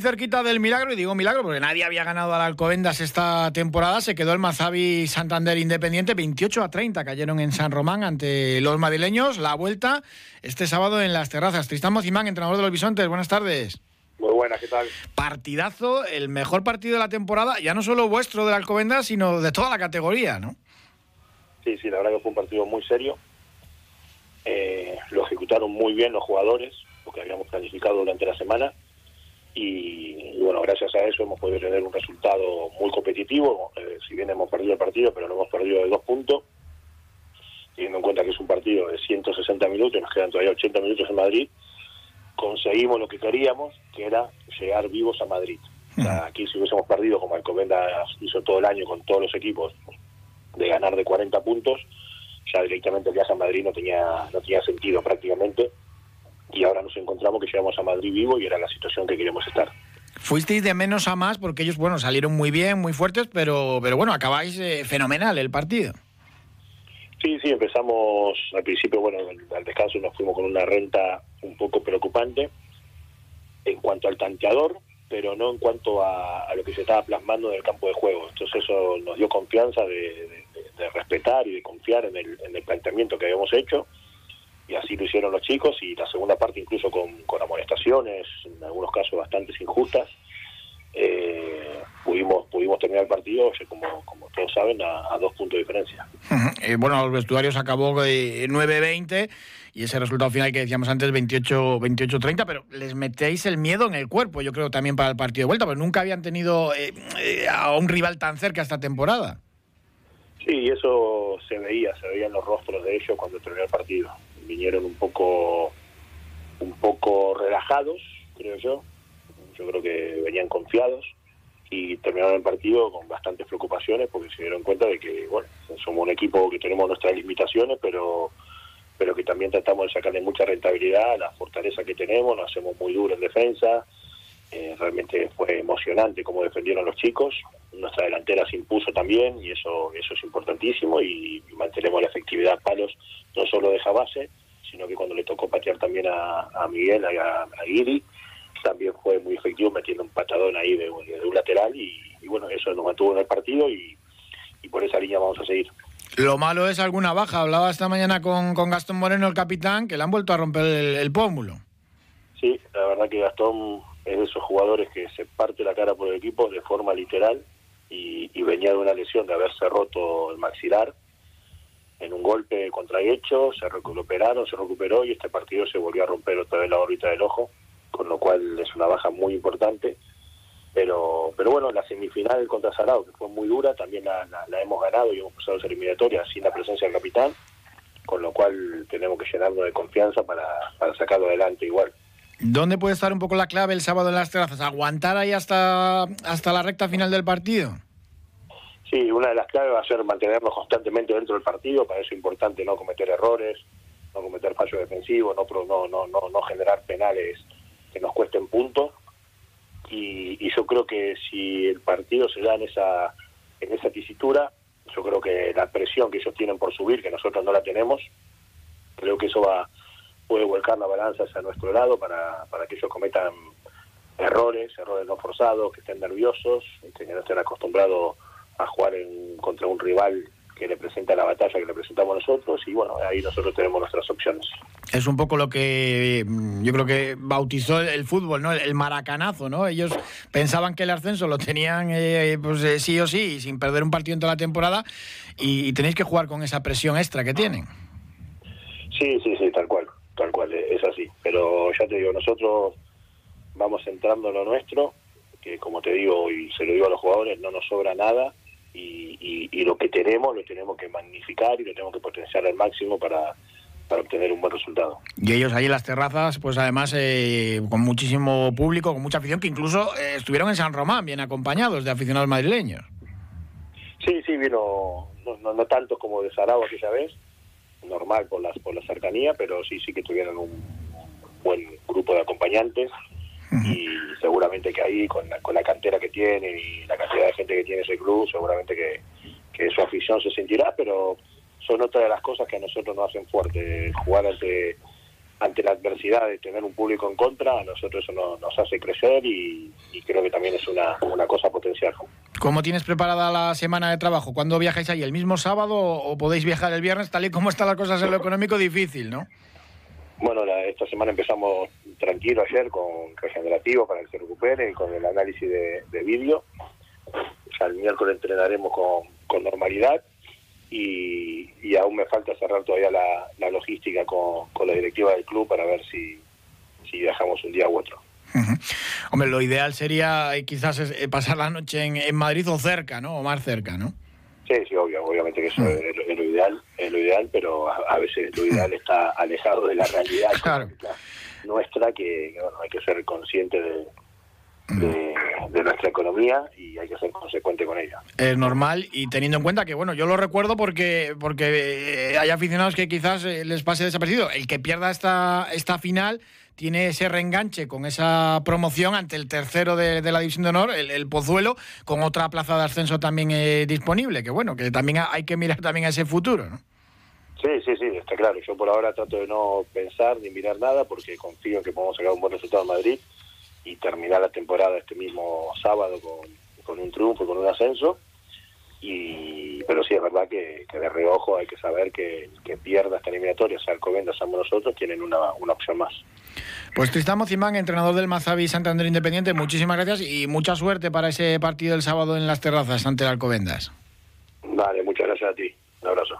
Cerquita del milagro, y digo milagro porque nadie había ganado al Alcobendas esta temporada, se quedó el Mazavi Santander Independiente 28 a 30, cayeron en San Román ante los madrileños, la vuelta este sábado en las terrazas. Tristán Mocimán, entrenador de los Bisontes, buenas tardes. Muy buena, ¿qué tal? Partidazo, el mejor partido de la temporada, ya no solo vuestro del Alcobendas, sino de toda la categoría, ¿no? Sí, sí, la verdad que fue un partido muy serio. Eh, lo ejecutaron muy bien los jugadores, lo que habíamos planificado durante la semana y, bueno, gracias a eso hemos podido tener un resultado muy competitivo, eh, si bien hemos perdido el partido, pero lo hemos perdido de dos puntos, teniendo en cuenta que es un partido de 160 minutos y nos quedan todavía 80 minutos en Madrid, conseguimos lo que queríamos, que era llegar vivos a Madrid. aquí si hubiésemos perdido, como Alcobendas hizo todo el año con todos los equipos, de ganar de 40 puntos, ya directamente el viaje a Madrid no tenía, no tenía sentido prácticamente y ahora nos encontramos que llegamos a Madrid vivo y era la situación que queríamos estar. Fuisteis de menos a más porque ellos, bueno, salieron muy bien, muy fuertes, pero, pero bueno, acabáis eh, fenomenal el partido. Sí, sí, empezamos al principio, bueno, al descanso nos fuimos con una renta un poco preocupante en cuanto al tanteador, pero no en cuanto a, lo que se estaba plasmando en el campo de juego. Entonces eso nos dio confianza de, respetar y de confiar en el, en el planteamiento que habíamos hecho y así lo hicieron los chicos y la segunda parte incluso con, con amonestaciones, en algunos casos bastante injustas, eh, pudimos pudimos terminar el partido, como, como todos saben, a, dos puntos de diferencia. Eh, bueno, los vestuarios acabó eh, 9-20 y ese resultado final que decíamos antes 28-30, pero les metéis el miedo en el cuerpo, yo creo también para el partido de vuelta, porque nunca habían tenido eh, a un rival tan cerca esta temporada. Sí, eso se veía, se veía en los rostros de ellos cuando terminó el partido vinieron un poco un poco relajados, creo yo. Yo creo que venían confiados y terminaron el partido con bastantes preocupaciones porque se dieron cuenta de que, bueno, somos un equipo que tenemos nuestras limitaciones, pero pero que también tratamos de sacarle mucha rentabilidad a la fortaleza que tenemos, nos hacemos muy duro en defensa, eh, realmente fue emocionante cómo defendieron los chicos, nuestra delantera se impuso también y eso eso es importantísimo y, mantenemos la efectividad palos no solo de base, sino que cuando le tocó patear también a, Miguel, a, a Guiri, también fue muy efectivo metiendo un patadón ahí de, un lateral y, bueno, eso nos mantuvo en el partido y, por esa línea vamos a seguir. Lo malo es alguna baja. Hablaba esta mañana con, con Gastón Moreno, el capitán, que le han vuelto a romper el, pómulo. Sí, la verdad que Gastón es de esos jugadores que se parte la cara por el equipo de forma literal y, y venía de una lesión de haberse roto el maxilar en un golpe contra Hecho, se recuperaron, se recuperó y este partido se volvió a romper otra vez la órbita del ojo, con lo cual es una baja muy importante. Pero pero bueno, la semifinal contra Sarao, que fue muy dura, también la, hemos ganado y hemos pasado esa eliminatoria sin la presencia del capitán, con lo cual tenemos que llenarnos de confianza para, para sacarlo adelante igual. ¿Dónde puede estar un poco la clave el sábado en las terrazas? ¿Aguantar ahí hasta, hasta la recta final del partido? Sí, una de las claves va a ser mantenernos constantemente dentro del partido, para eso es importante no cometer errores, no cometer fallos defensivos, no, no, no, no, generar penales que nos cuesten puntos. Y, y, yo creo que si el partido se da en esa, en esa tesitura, yo creo que la presión que ellos tienen por subir, que nosotros no la tenemos, creo que eso va puede volcar la balanza hacia nuestro lado para, para que ellos cometan errores, errores no forzados, que estén nerviosos, que no estén acostumbrados a jugar en, contra un rival que le presenta la batalla que le presentamos nosotros y bueno, ahí nosotros tenemos nuestras opciones. Es un poco lo que mm, yo creo que bautizó el fútbol, ¿no? El maracanazo, ¿no? Ellos pensaban que el ascenso lo tenían eh, pues eh, sí o sí, sin perder un partido en toda la temporada y, tenéis que jugar con esa presión extra que tienen. Sí, sí, sí, tal cual, tal cual, es así. Pero ya te digo, nosotros vamos entrando en lo nuestro, que como te digo y se lo digo a los jugadores, no nos sobra nada y, lo que tenemos lo tenemos que magnificar y lo tenemos que potenciar al máximo para, obtener un buen resultado. Y ellos ahí en las terrazas, pues además eh, con muchísimo público, con mucha afición, que incluso eh, estuvieron en San Román bien acompañados de aficionados madrileños. Sí, sí, vino, no, no, tanto como de Sarao aquella vez, normal por, las, por la cercanía, pero sí, sí que tuvieron un buen grupo de acompañantes y seguramente que ahí con la, con la cantera que tiene y la cantidad de gente que tiene ese club, seguramente que, su afición se sentirá, pero son otra de las cosas que a nosotros nos hacen fuerte, jugar ante, ante la adversidad de tener un público en contra, a nosotros eso nos hace crecer y, creo que también es una, una cosa potencial. ¿Cómo tienes preparada la semana de trabajo? ¿Cuándo viajáis ahí? ¿El mismo sábado o podéis viajar el viernes? Tal y como están las cosas en lo económico, difícil, ¿no? Bueno, esta semana empezamos tranquilo ayer con regenerativo para que se recupere y con el análisis de, vídeo. Ya el miércoles entrenaremos con, normalidad y, aún me falta cerrar todavía la, logística con, la directiva del club para ver si, si viajamos un día u otro. Hombre, lo ideal sería eh, quizás eh, pasar la noche en, Madrid o cerca, ¿no? O más cerca, ¿no? Sí, sí, obvio, obviamente que eso mm. es, lo, ideal, es lo ideal, pero a, veces lo ideal está alejado de la realidad nuestra, que, hay que ser consciente de, de, nuestra economía y hay que ser consecuente con ella. Es normal y teniendo en cuenta que, bueno, yo lo recuerdo porque, porque eh, hay aficionados que quizás eh, les pase desaparecido. El que pierda esta, esta final tiene ese reenganche con esa promoción ante el tercero de, la División de Honor, el, Pozuelo, con otra plaza de ascenso también eh, disponible, que bueno, que también hay que mirar también a ese futuro, ¿no? Sí, sí, sí, está claro. Yo por ahora trato de no pensar ni mirar nada porque confío en que podemos sacar un buen resultado en Madrid y terminar la temporada este mismo sábado con, un triunfo, con un ascenso. Y, pero sí es verdad que, de reojo hay que saber que, que pierda esta eliminatoria, sea Alcobendas, seamos nosotros, tienen una, opción más. Pues Tristán Mocimán, entrenador del Mazavi Santander Independiente, muchísimas gracias y mucha suerte para ese partido del sábado en las terrazas ante el Alcobendas. Vale, muchas gracias a ti. Un abrazo.